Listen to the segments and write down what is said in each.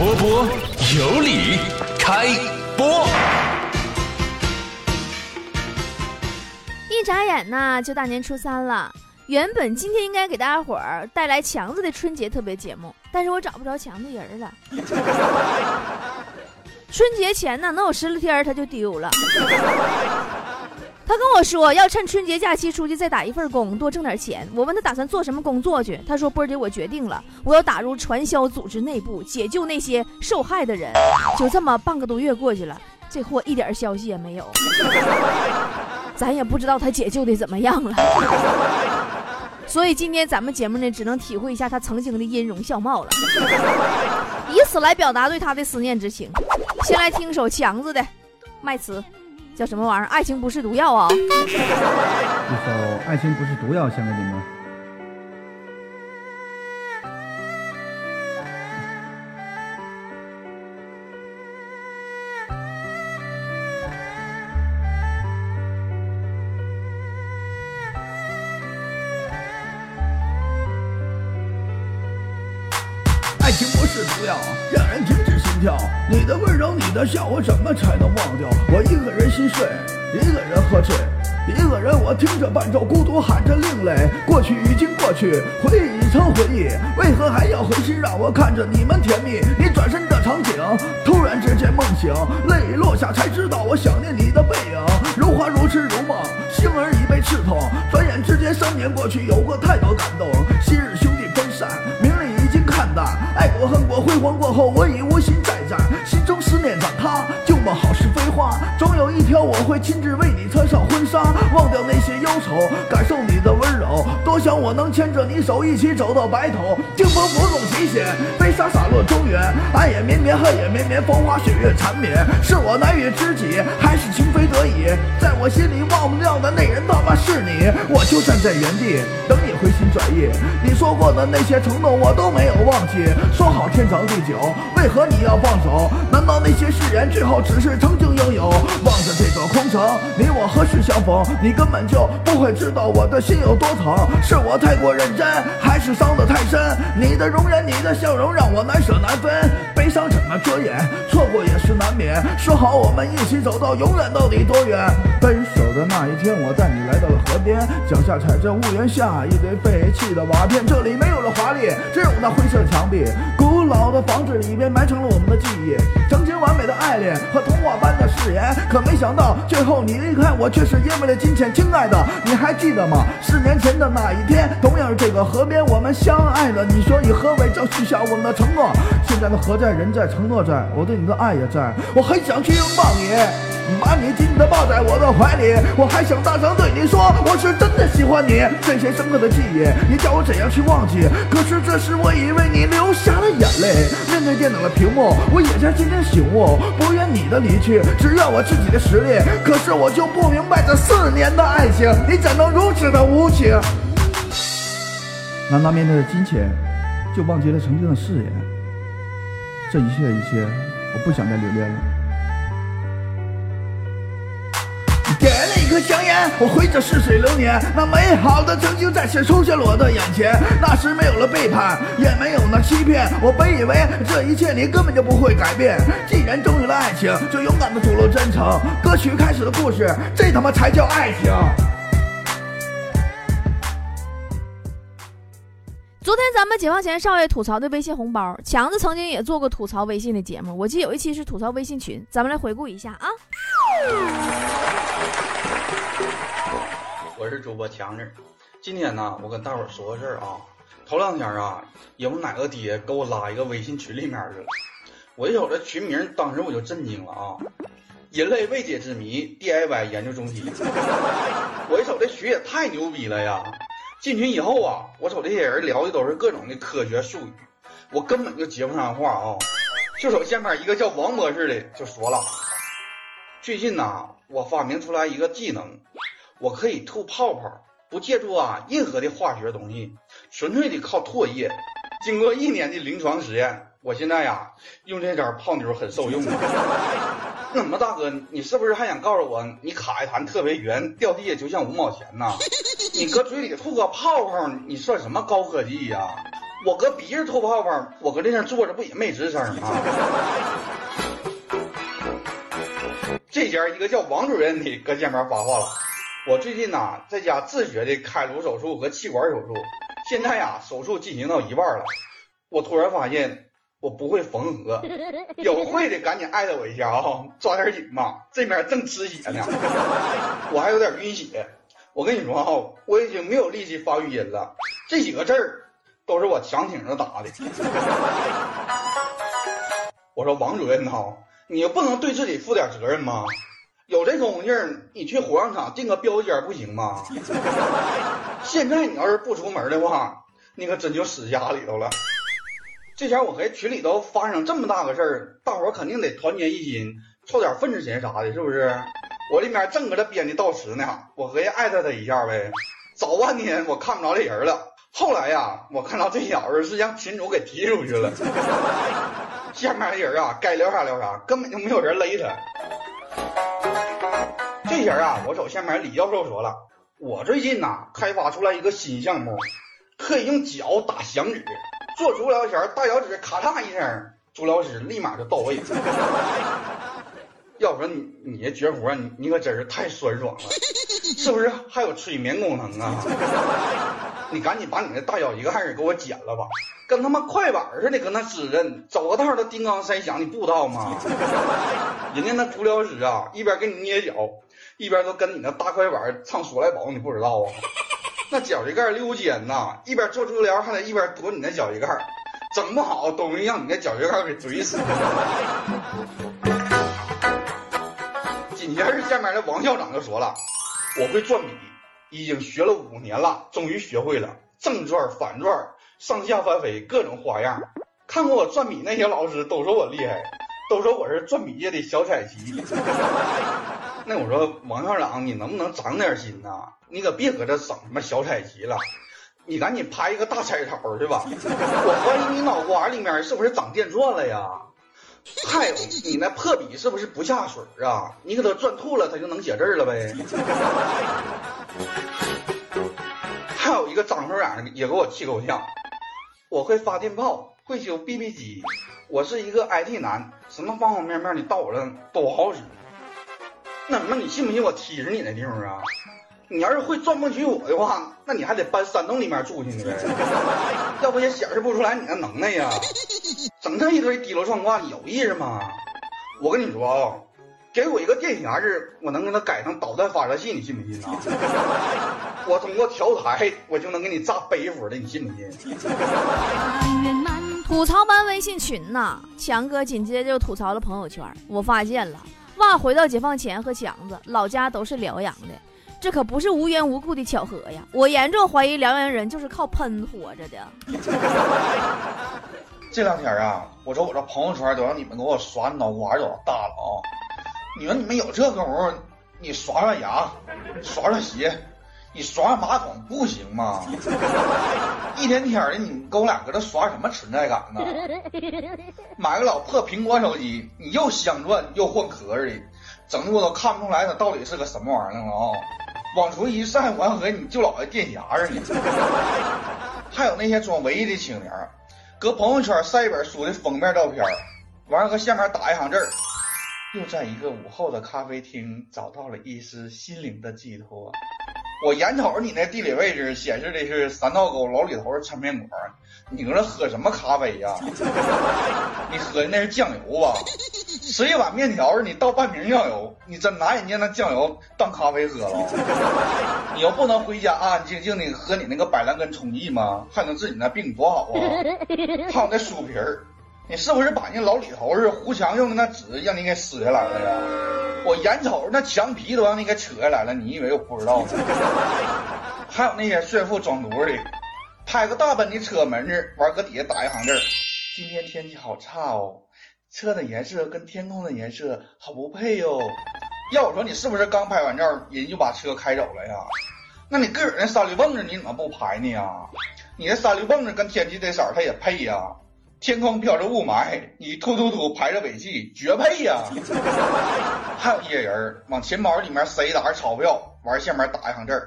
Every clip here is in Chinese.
波波有理，开播。一眨眼呢，就大年初三了。原本今天应该给大家伙儿带来强子的春节特别节目，但是我找不着强子人了。春节前呢，能有十来天他就丢了。他跟我说要趁春节假期出去再打一份工，多挣点钱。我问他打算做什么工作去，他说波姐，我决定了，我要打入传销组织内部，解救那些受害的人。就这么半个多月过去了，这货一点消息也没有，咱也不知道他解救的怎么样了。所以今天咱们节目呢，只能体会一下他曾经的音容笑貌了，以此来表达对他的思念之情。先来听首强子的《麦词》，叫什么玩意儿？爱情不是毒药啊！一首《爱情不是毒药》献给你们。爱情不是毒药，让人停止跳。你的温柔，你的笑，我怎么才能忘掉？我一个人心碎，一个人喝醉，一个人我听着伴奏，孤独喊着另类。过去已经过去，回忆已成回忆，为何还要回心让我看着你们甜蜜？你转身的场景，突然之间梦醒，泪落下才知道我想念你的背影。如花如痴如梦，心儿已被刺痛。转眼之间三年过去，有过太多感动。昔日兄弟分散，爱过恨过，辉煌过后，我已无心再战。心中思念长塌，旧梦好似飞花。总有一天我会亲自为你穿上婚纱，忘掉那些忧愁，感受你的温柔。多想我能牵着你手，一起走到白头。清风拂动琴弦，飞沙洒落中原。爱也绵绵，恨也绵绵，风花雪月缠绵。是我难遇知己，还是情非得已？在我心里忘不掉的那人，他妈是你。我就站在原地，等你回心转意。你说过的那些承诺，我都没有忘记。说好天长地久，为何你要放手？难道那些誓言最后只是曾经拥有？望着这座空城，你我何时相逢？你根本就不会知道我的心有多疼。是我太过认真，还是伤得太深？你的容颜，你的笑容，让我难舍难分。悲伤怎么遮掩？错过也是难免。说好我们一起走到永远，到底多远？分手的那一天，我带你来到了河边，脚下踩着屋檐下一堆废弃的瓦片，这里没有了华丽，只有那灰色墙壁。古老的房子里边埋藏了我们的记忆，曾经完美的爱恋和童话般的誓言。可没想到，最后你离开我，却是因为了金钱。亲爱的，你还记得吗？四年前的那一天，同样是这个河边，我们相爱了。你说以何为证，许下我们的承诺。现在的河在，人在，承诺在，我对你的爱也在。我很想去拥抱你。把你紧紧地抱在我的怀里，我还想大声对你说，我是真的喜欢你。这些深刻的记忆，你叫我怎样去忘记？可是这时我已为你流下了眼泪。面对电脑的屏幕，我也在渐渐醒悟，不愿你的离去，只要我自己的实力。可是我就不明白，这四年的爱情，你怎能如此的无情？难道面对着金钱，就忘记了曾经的誓言？这一切一切，我不想再留恋了。点了一颗香烟，我回着似水流年，那美好的曾经再次出现了我的眼前。那时没有了背叛，也没有了欺骗，我本以为这一切你根本就不会改变。既然终于了爱情，就勇敢的吐露真诚。歌曲开始的故事，这他妈才叫爱情。昨天咱们解放前少爷吐槽的微信红包，强子曾经也做过吐槽微信的节目，我记得有一期是吐槽微信群，咱们来回顾一下啊。我是主播强子，今天呢，我跟大伙儿说个事儿啊。头两天啊，有哪个爹给我拉一个微信群里面去了，我一瞅这群名，当时我就震惊了啊！人类未解之谜 DIY 研究中心。我一瞅这群也太牛逼了呀！进群以后啊，我瞅这些人聊的都是各种的科学术语，我根本就接不上话啊。就瞅下面一个叫王博士的就说了，最近呐，我发明出来一个技能，我可以吐泡泡，不借助啊任何的化学东西，纯粹的靠唾液。经过一年的临床实验，我现在呀用这招泡妞很受用啊。那什么大哥，你是不是还想告诉我，你卡一弹特别圆，掉地下就像五毛钱呐？你搁嘴里吐个泡泡，你算什么高科技呀？我搁鼻子吐泡泡，我搁这上坐着不也没吱声吗？这家一个叫王主任的搁前面发话了，我最近呐在家自学的开颅手术和气管手术，现在呀手术进行到一半了，我突然发现我不会缝合，有会的赶紧艾特我一下啊，抓点紧吧，这面正吃血呢，我还有点晕血。我跟你说哈，我已经没有力气发语音了，这几个字儿都是我强挺着打的。我说王主任呐，你不能对自己负点责任吗？有这功劲儿，你去火葬场订个标间不行吗？现在你要是不出门的话，你可真就死家里头了。这前我和群里头发生这么大个事儿，大伙儿肯定得团结一心，凑点份子钱啥的，是不是？我这边正搁这编的悼词呢，我合计艾特他一下呗。早半天我看不着这人了，后来呀，我看到这小子是让群主给踢出去了。下面的人啊，该聊啥聊啥，根本就没有人勒他。这人啊，我瞅下面李教授说了，我最近呐开发出来一个新项目，可以用脚打响指，做足疗前大脚趾咔嚓一声，足疗师立马就到位。要说你你这绝活，你你可真是太酸爽了，是不是？还有催眠功能啊！你赶紧把你那大脚一个还给我剪了吧，跟他妈快板似的，搁那指着，走个道都叮当三响，你不知道吗？人家那足疗师啊，一边给你捏脚，一边都跟你那大快板唱《说来宝》，你不知道啊？那脚趾盖溜肩呐，一边做足疗还得一边躲你那脚趾盖，整不好都能让你那脚趾盖给怼死。紧接着下面的王校长就说了：“我会转笔，已经学了五年了，终于学会了正转、反转、上下翻飞各种花样。看过我转笔那些老师都说我厉害，都说我是转笔界的小彩旗。那我说王校长，你能不能长点心呐？你可别搁这整什么小彩旗了，你赶紧拍一个大彩头去吧。我怀疑你脑瓜里面是不是长电钻了呀？”还有你那破笔是不是不下水啊？你给它转吐了，它就能写字了呗。还有一个张科长也给我气够呛，我会发电报，会修 BB 机，我是一个 IT 男，什么方方面面的到我这都好使。那什么你信不信我踢死你那地方啊？你要是会钻不取我的话，那你还得搬山洞里面住去呢呗，要不也显示不出来你的能耐呀。整这一堆低楼状挂，有意思吗？我跟你说啊，给我一个电匣子，我能给它改成导弹发射器，你信不信啊？我通过调台，我就能给你炸背负的，你信不信？吐槽班微信群呐，强哥紧接着就吐槽了朋友圈。我发现了，娃回到解放前和强子老家都是辽阳的。这可不是无缘无故的巧合呀！我严重怀疑辽阳人就是靠喷活着的。这两天啊，我说我这朋友圈都让你们给我刷脑瓜都大了啊！你说你们有这功夫，你刷刷牙，刷刷鞋，你刷刷马桶不行吗？一天天的，你跟我俩搁这刷什么存在感呢？买个老破苹果手机，你又镶钻又换壳的，整的我都看不出来它到底是个什么玩意儿了啊！往出一晒，完和你就老的电匣似的。还有那些装文艺的青年，搁朋友圈晒一本书的封面照片，完了搁下面打一行字儿：又在一个午后的咖啡厅找到了一丝心灵的寄托。我眼瞅着你那地理位置显示的是三道沟老李头的抻面馆，你搁这喝什么咖啡呀？你喝的那是酱油吧？吃一碗面条，你倒半瓶酱油，你真拿人家那酱油当咖啡喝了？你又不能回家安安静静的喝你那个百兰根冲剂吗？还能治你那病多好啊？还有那酥皮儿，你是不是把那老李头是糊墙用的那纸让你给撕下来了呀？我眼瞅着那墙皮都让你给扯下来了，你以为我不知道吗？还有那些炫富装犊子的，拍个大奔的车门子，完搁底下打一行字：今天天气好差哦。车的颜色跟天空的颜色好不配哟。要我说，你是不是刚拍完照，人就把车开走了呀？那你个儿那三驴蹦子你怎么不拍呢呀？你那三驴蹦子跟天气这色儿它也配呀？天空飘着雾霾，你突突突排着尾气，绝配呀！还有一些人往钱包里面塞一沓钞票，完下面打一行字儿：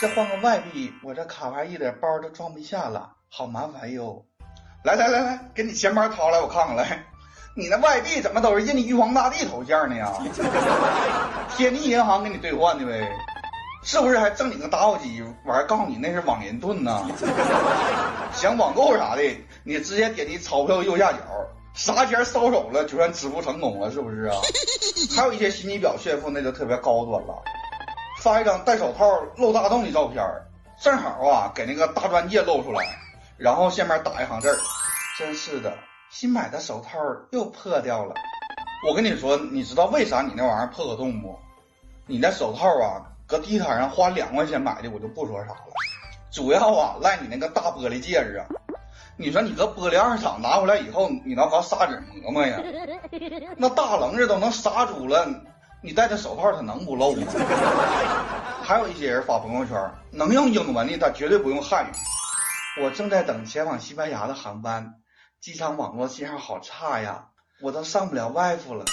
这换个外币，我这卡牌一点包都装不下了。好麻烦哟。来来来来，给你钱包掏来，我看看来。你那外币怎么都是印的玉皇大帝头像呢呀？天地银行给你兑换的呗？是不是还正经个打火机？完告诉你那是网银盾呢？想网购啥的，你直接点击钞票右下角，啥钱收手了就算支付成功了，是不是啊？还有一些心机婊炫富那就特别高端了，发一张戴手套露大洞的照片，正好啊给那个大钻戒露出来，然后下面打一行字儿：真是的，新买的手套又破掉了。我跟你说，你知道为啥你那玩意儿破个洞不？你那手套啊。搁地摊上花两块钱买的，我就不说啥了。主要啊，赖你那个大玻璃戒指啊！你说你搁玻璃二厂拿回来以后，你能搞砂纸磨磨呀？那大棱子都能刹住了，你戴着手套它能不漏吗？还有一些人发朋友圈，能用英文的他绝对不用汉语。我正在等前往西班牙的航班，机场网络信号好差呀，我都上不了外服了。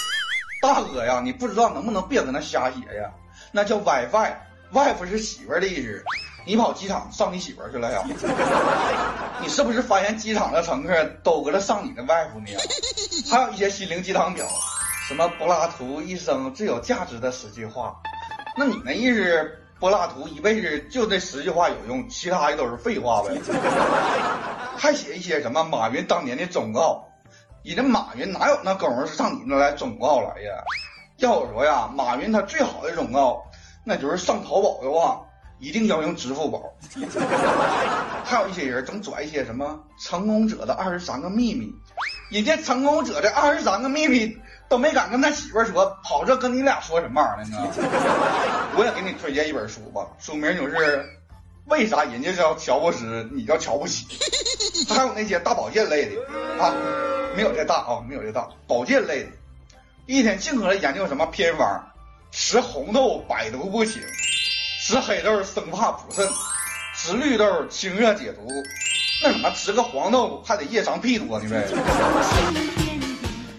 大哥呀，你不知道能不能别搁那瞎写呀？那叫 WiFi，wife 是媳妇儿的意思。你跑机场上你媳妇儿去了呀？你是不是发现机场的乘客都搁这上你的 wife 呢？还有一些心灵鸡汤表，什么柏拉图一生最有价值的十句话。那你那意思，柏拉图一辈子就这十句话有用，其他的都是废话呗？还写一些什么马云当年的忠告，你这马云哪有那功夫上你那来忠告来呀？要我说呀，马云他最好的忠告，那就是上淘宝的话，一定要用支付宝。还有一些人总拽一些什么成功者的二十三个秘密，人家成功者的二十三个秘密都没敢跟他媳妇说，跑这跟你俩说什么玩意儿呢？我也给你推荐一本书吧，书名就是为啥人家叫乔布斯，你叫瞧不起。还有那些大保健类的啊，没有这大啊，没有这大保健类的。一天净搁这研究什么偏方，吃红豆百毒不侵，吃黑豆生怕补肾，吃绿豆清热解毒，那什么吃个黄豆还得夜长屁多呢呗。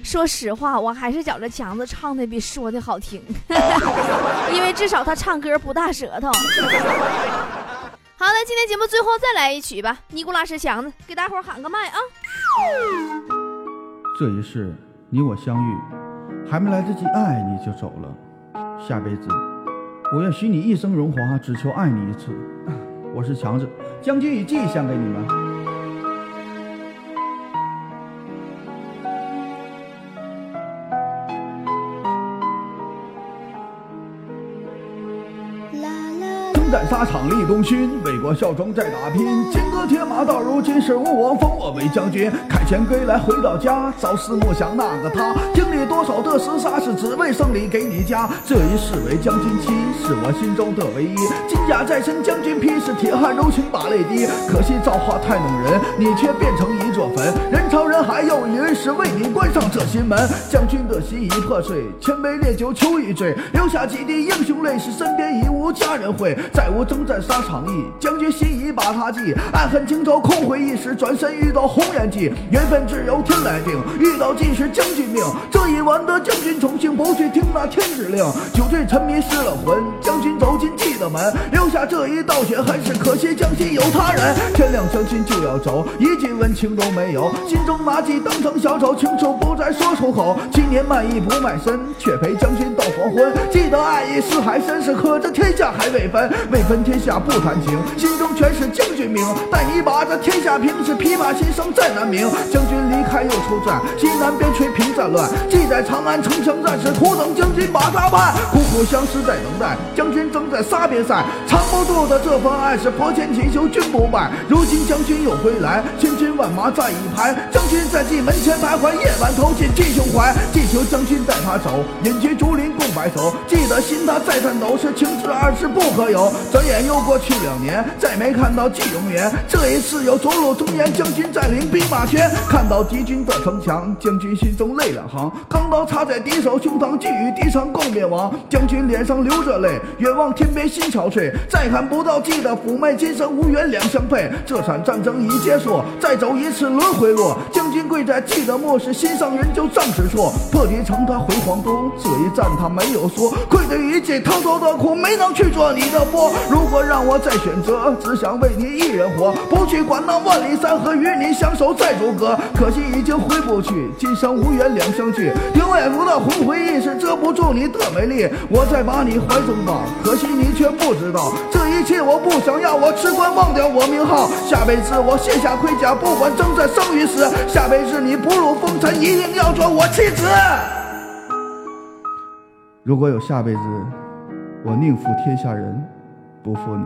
说实话，我还是觉着强子唱的比说的好听，因为至少他唱歌不大舌头。好的，今天节目最后再来一曲吧，尼古拉斯强子给大伙喊个麦啊！这一世你我相遇。还没来得及爱你就走了，下辈子我愿许你一生荣华，只求爱你一次。我是强子，将军一计献给你们。在沙场立功勋，为国效忠在打拼。金戈铁马到如今，是吾王封我为将军。凯旋归来回到家，朝思暮想那个他。经历多少的厮杀，是只为胜利给你家。这一世为将军妻，是我心中的唯一。金甲在身，将军披，是铁汉柔情把泪滴。可惜造化太弄人，你却变成一座坟。人潮人海又一人，是为你关上这心门。将军的心已破碎，千杯烈酒求一醉，留下几滴英雄泪，是身边已无家人会。再无征战沙场意，将军心已把他记，爱恨情仇空回忆时，转身遇到红颜计，缘分只有天来定，遇到尽是将军命。这一晚的将军宠幸，不去听那天之令，酒醉沉迷失了魂，将军走进记的门，留下这一道血痕，是可惜将心有他人。天亮将军就要走，一句温情都没有，心中那记当成小丑，情仇不再说出口。今年卖艺不卖身，却陪将军到黄昏。记得爱意似海深，是可这天下还未分。未分天下不谈情，心中全是将军命。待你把这天下平，是琵琶心声再难鸣。将军离开又出战，西南边陲平战乱。记载长安城墙战士苦等将军把他办。苦苦相思在等待，将军正在沙边赛。藏不住的这份爱是佛前祈求君不败。如今将军又归来，千军万马在一排。将军在蓟门前徘徊，夜晚投进进胸怀。祈求将军带他走，隐居竹林共白首。记得心他在颤抖，是情字二字不可有。转眼又过去两年，再没看到季永元。这一次又走入中原，将军占领兵马前，看到敌军的城墙，将军心中泪两行。钢刀插在敌手胸膛，寄予敌城共灭亡。将军脸上流着泪，远望天边心憔悴。再看不到记的妩媚，今生无缘两相配。这场战争已结束，再走一次轮回路。将军跪在记得末世，心上人就仗势错。破敌城他回皇都，这一战他没有说。愧对于己，偷偷的苦，没能去做你的佛。如果让我再选择，只想为你一人活，不去管那万里山河，与你相守在如隔。可惜已经回不去，今生无缘两相聚。听外服的红回忆是遮不住你的美丽，我再把你怀中抱，可惜你却不知道，这一切我不想要，我只管忘掉我名号。下辈子我卸下盔甲，不管征战生与死，下辈子你不入风尘，一定要做我妻子。如果有下辈子，我宁负天下人，不负你。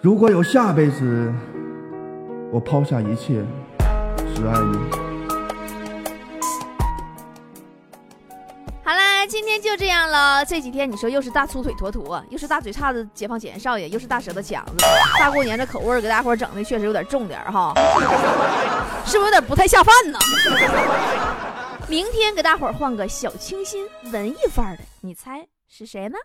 如果有下辈子，我抛下一切，只爱你。好啦，今天就这样了。这几天你说又是大粗腿坨坨，又是大嘴叉子解放前少爷，又是大舌头强子，大过年这口味给大伙整的确实有点重点哈，是不是有点不太下饭呢？明天给大伙儿换个小清新、文艺范儿的，你猜是谁呢？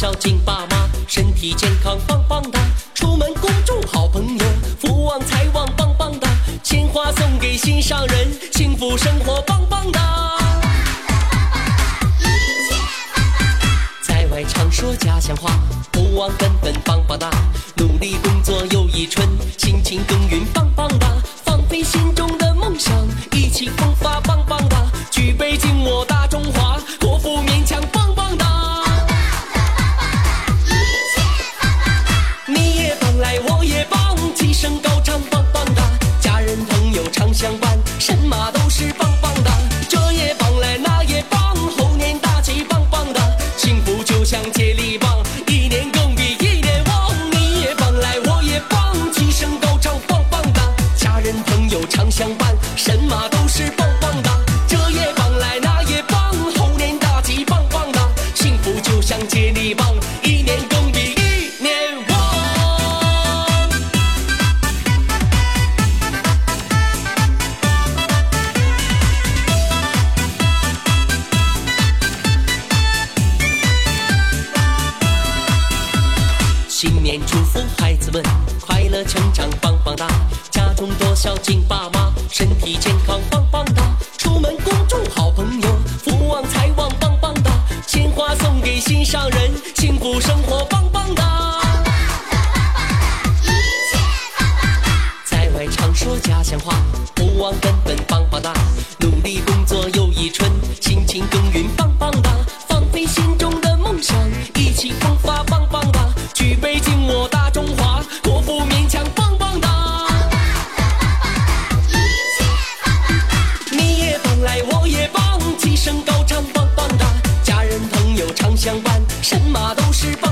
孝敬爸妈，身体健康棒棒哒，出门恭祝好朋友，福旺财旺棒棒哒，鲜花送给心上人，孩子们快乐成长棒棒哒，家中多孝敬爸妈，身体健康棒棒哒，出门恭祝好朋友，福旺财旺棒棒哒，鲜花送给心上人，幸福生活棒棒哒。在外常说家乡话，不忘本声高唱棒棒哒家人朋友常相伴神马都是棒